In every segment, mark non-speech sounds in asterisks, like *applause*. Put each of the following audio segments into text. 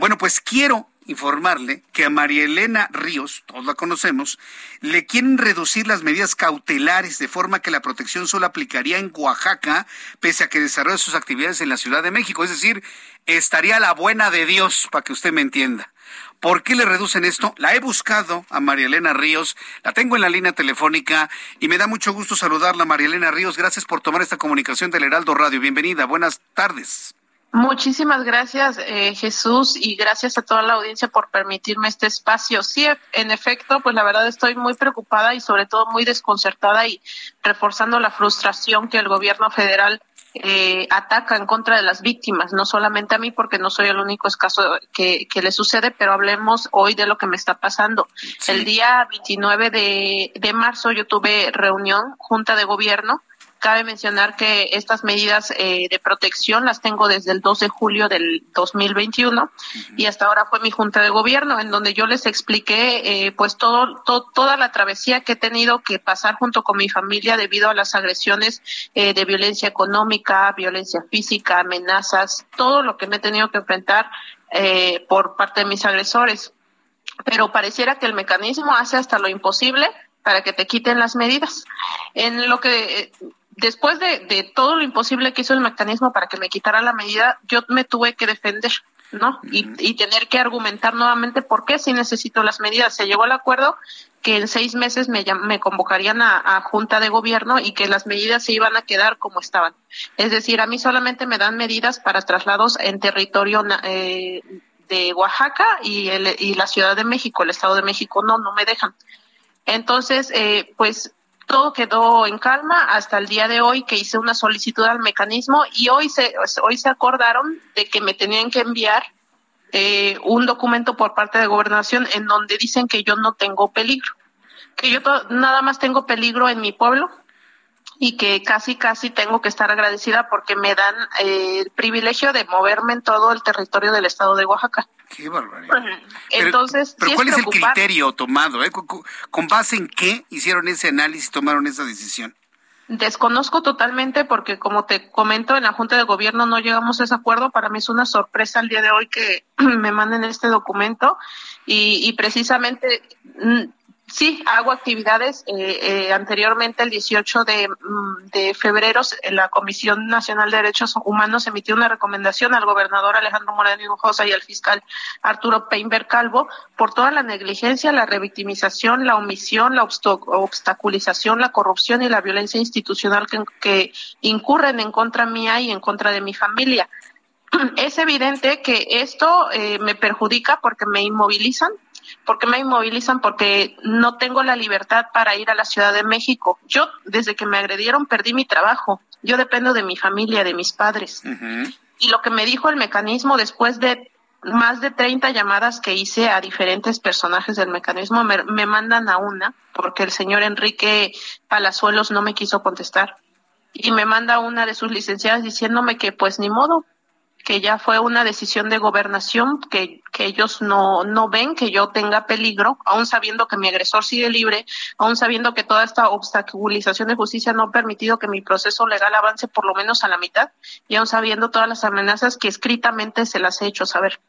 Bueno, pues quiero informarle que a María Elena Ríos, todos la conocemos, le quieren reducir las medidas cautelares de forma que la protección solo aplicaría en Oaxaca, pese a que desarrolla sus actividades en la Ciudad de México. Es decir, estaría la buena de Dios, para que usted me entienda. ¿Por qué le reducen esto? La he buscado a María Elena Ríos, la tengo en la línea telefónica y me da mucho gusto saludarla, María Elena Ríos. Gracias por tomar esta comunicación del Heraldo Radio. Bienvenida, buenas tardes. Muchísimas gracias, eh, Jesús, y gracias a toda la audiencia por permitirme este espacio. Sí, en efecto, pues la verdad estoy muy preocupada y sobre todo muy desconcertada y reforzando la frustración que el gobierno federal eh, ataca en contra de las víctimas, no solamente a mí, porque no soy el único caso que, que le sucede, pero hablemos hoy de lo que me está pasando. Sí. El día 29 de, de marzo yo tuve reunión, junta de gobierno, Cabe mencionar que estas medidas eh, de protección las tengo desde el 2 de julio del 2021 y hasta ahora fue mi junta de gobierno en donde yo les expliqué eh, pues todo, to- toda la travesía que he tenido que pasar junto con mi familia debido a las agresiones eh, de violencia económica, violencia física, amenazas, todo lo que me he tenido que enfrentar eh, por parte de mis agresores. Pero pareciera que el mecanismo hace hasta lo imposible para que te quiten las medidas. En lo que eh, después de, de todo lo imposible que hizo el mecanismo para que me quitara la medida, yo me tuve que defender, ¿no? y, y tener que argumentar nuevamente por qué si necesito las medidas. Se llegó al acuerdo que en seis meses me, me convocarían a, a junta de gobierno y que las medidas se iban a quedar como estaban. Es decir, a mí solamente me dan medidas para traslados en territorio eh, de Oaxaca y, el, y la Ciudad de México, el Estado de México no, no me dejan. Entonces, eh, pues todo quedó en calma hasta el día de hoy que hice una solicitud al mecanismo y hoy se, hoy se acordaron de que me tenían que enviar eh, un documento por parte de gobernación en donde dicen que yo no tengo peligro, que yo nada más tengo peligro en mi pueblo y que casi casi tengo que estar agradecida porque me dan eh, el privilegio de moverme en todo el territorio del estado de Oaxaca. Qué barbaridad. Pero- Entonces, pero sí ¿cuál es, el criterio tomado? eh? ¿Con, con- con base en qué hicieron ese análisis y tomaron esa decisión? Desconozco totalmente porque, como te comento, en la Junta de Gobierno no llegamos a ese acuerdo. Para mí es una sorpresa el día de hoy que *clears throat* me manden este documento y, y precisamente mm, sí hago actividades. Eh, eh, anteriormente, el 18 de, mm, de febrero, la Comisión Nacional de Derechos Humanos emitió una recomendación al gobernador Alejandro Moreno Hinojosa y al fiscal Arturo Peinber Calvo por toda la negligencia, la revictimización, la omisión, la obstaculización, la corrupción y la violencia institucional que, que incurren en contra mía y en contra de mi familia. *clears throat* Es evidente que esto eh, me perjudica porque me inmovilizan, porque me inmovilizan porque no tengo la libertad para ir a la Ciudad de México. Yo desde que me agredieron perdí mi trabajo. Yo dependo de mi familia, de mis padres. Y lo que me dijo el mecanismo después de más de 30 llamadas que hice a diferentes personajes del mecanismo, me, me mandan a una, porque el señor Enrique Palazuelos no me quiso contestar. Y me manda una de sus licenciadas diciéndome que pues ni modo, que ya fue una decisión de gobernación, que, que ellos no, no ven que yo tenga peligro, aún sabiendo que mi agresor sigue libre, aún sabiendo que toda esta obstaculización de justicia no ha permitido que mi proceso legal avance por lo menos a la mitad, y aún sabiendo todas las amenazas que escritamente se las he hecho saber.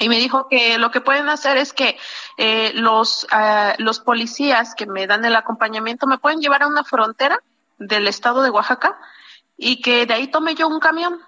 Y me dijo que lo que pueden hacer es que eh, los, ah, los policías que me dan el acompañamiento me pueden llevar a una frontera del estado de Oaxaca y que de ahí tome yo un camión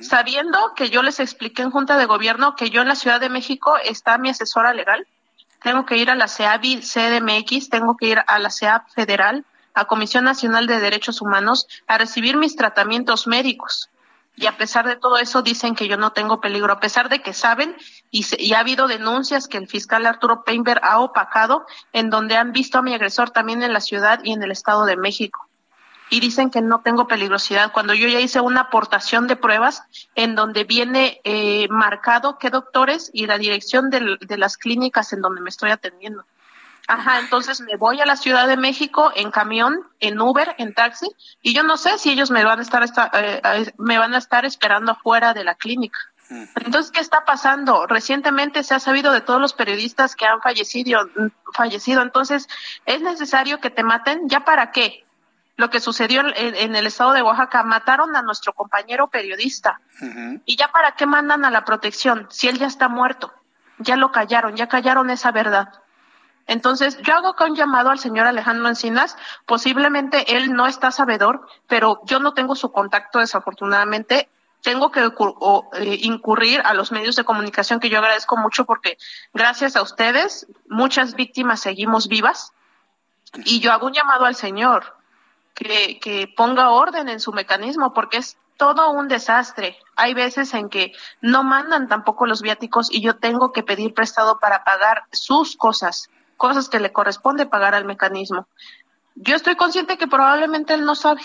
sabiendo que yo les expliqué en Junta de Gobierno que yo en la Ciudad de México está mi asesora legal, tengo que ir a la CEAVI CDMX, tengo que ir a la CEAP federal, a Comisión Nacional de Derechos Humanos, a recibir mis tratamientos médicos. Y a pesar de todo eso dicen que yo no tengo peligro, a pesar de que saben y, se- y ha habido denuncias que el fiscal Arturo Peinber ha opacado, en donde han visto a mi agresor también en la ciudad y en el Estado de México. Y dicen que no tengo peligrosidad cuando yo ya hice una aportación de pruebas en donde viene eh, marcado qué doctores y la dirección de, las clínicas en donde me estoy atendiendo. Ajá, entonces me voy a la Ciudad de México en camión, en Uber, en taxi, y yo no sé si ellos me van a estar, eh, me van a estar esperando afuera de la clínica. Entonces, ¿qué está pasando? Recientemente se ha sabido de todos los periodistas que han fallecido, fallecido. Entonces, ¿es necesario que te maten? ¿Ya para qué? Lo que sucedió en, el estado de Oaxaca, mataron a nuestro compañero periodista. ¿Y ya para qué mandan a la protección si él ya está muerto? Ya lo callaron, ya callaron esa verdad. Entonces, yo hago con un llamado al señor Alejandro Encinas. Posiblemente él no está sabedor, pero yo no tengo su contacto desafortunadamente tengo que eh, incurrir a los medios de comunicación que yo agradezco mucho porque gracias a ustedes muchas víctimas seguimos vivas y yo hago un llamado al Señor que, que ponga orden en su mecanismo porque es todo un desastre. Hay veces en que no mandan tampoco los viáticos y yo tengo que pedir prestado para pagar sus cosas, cosas que le corresponde pagar al mecanismo. Yo estoy consciente que probablemente él no sabe,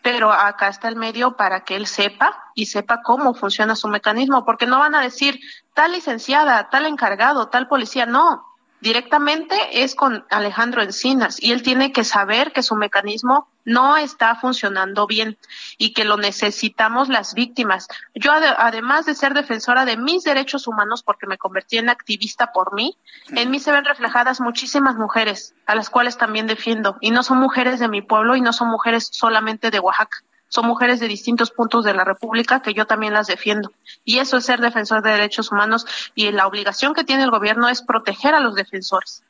pero acá está el medio para que él sepa y sepa cómo funciona su mecanismo, porque no van a decir tal licenciada, tal encargado, tal policía, no, directamente es con Alejandro Encinas y él tiene que saber que su mecanismo no está funcionando bien y que lo necesitamos las víctimas. Yo además de ser defensora de mis derechos humanos porque me convertí en activista por mí, en mí se ven reflejadas muchísimas mujeres a las cuales también defiendo. Y no son mujeres de mi pueblo y no son mujeres solamente de Oaxaca son mujeres de distintos puntos de la República que yo también las defiendo. Y eso es ser defensor de derechos humanos y la obligación que tiene el gobierno es proteger a los defensores.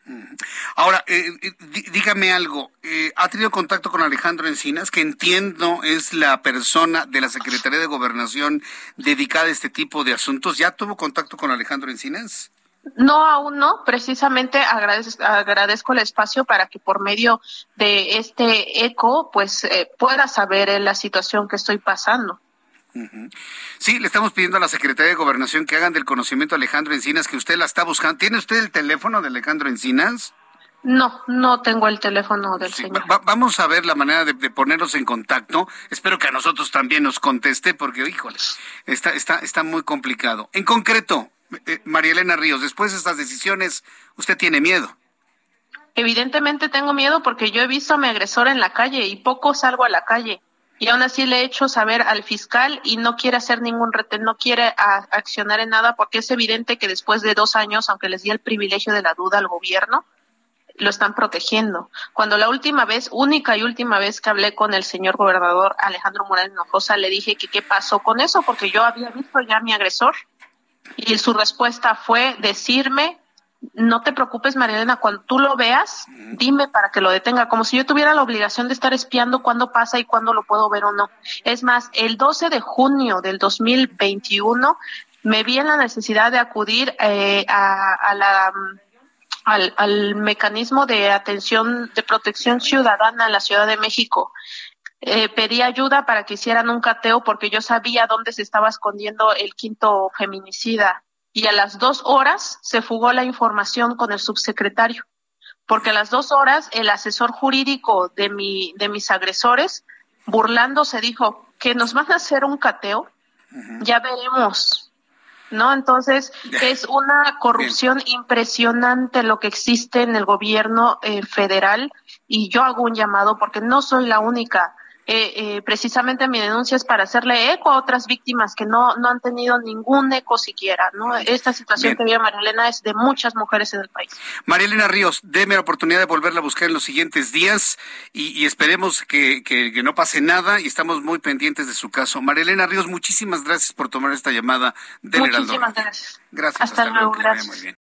Ahora, eh, eh, dígame algo. Eh, ¿Ha tenido contacto con Alejandro Encinas, que entiendo es la persona de la Secretaría de Gobernación dedicada a este tipo de asuntos? ¿Ya tuvo contacto con Alejandro Encinas? No, aún no. Precisamente agradezco, agradezco el espacio para que por medio de este eco, pues eh, pueda saber la situación que estoy pasando. Sí, le estamos pidiendo a la Secretaría de Gobernación que hagan del conocimiento a Alejandro Encinas que usted la está buscando. ¿Tiene usted el teléfono de Alejandro Encinas? No, no tengo el teléfono del señor. vamos a ver la manera de, ponernos en contacto. Espero que a nosotros también nos conteste, porque, híjole, está, está, está muy complicado. En concreto, eh, María Elena Ríos, después de estas decisiones, ¿usted tiene miedo? Evidentemente tengo miedo porque yo he visto a mi agresor en la calle y poco salgo a la calle. Y aún así le he hecho saber al fiscal y no quiere hacer ningún retén, no quiere accionar en nada porque es evidente que después de dos años, aunque les di el privilegio de la duda al gobierno, lo están protegiendo. Cuando la última vez, única y última vez que hablé con el señor gobernador Alejandro Morales Hinojosa, le dije que qué pasó con eso, porque yo había visto ya a mi agresor y su respuesta fue decirme, no te preocupes, Marilena, cuando tú lo veas, dime para que lo detenga, como si yo tuviera la obligación de estar espiando cuándo pasa y cuándo lo puedo ver o no. Es más, el 12 de junio del 2021 me vi en la necesidad de acudir eh, a, la al, al, mecanismo de atención de protección ciudadana en la Ciudad de México eh, pedí ayuda para que hicieran un cateo porque yo sabía dónde se estaba escondiendo el quinto feminicida. Y a las dos horas se fugó la información con el subsecretario, porque a las dos horas el asesor jurídico de, mi, de mis agresores, burlándose, dijo que nos van a hacer un cateo, ya veremos. ¿No? Entonces, es una corrupción impresionante lo que existe en el gobierno eh, federal y yo hago un llamado porque no soy la única eh, eh, precisamente mi denuncia es para hacerle eco a otras víctimas que no, no han tenido ningún eco siquiera. ¿no? Esta situación que vive María Elena es de muchas mujeres en el país. María Elena Ríos, deme la oportunidad de volverla a buscar en los siguientes días y, esperemos que, que, no pase nada y estamos muy pendientes de su caso. María Elena Ríos, muchísimas gracias por tomar esta llamada del Muchísimas gracias. Gracias. Hasta, luego. Gracias. Muy bien.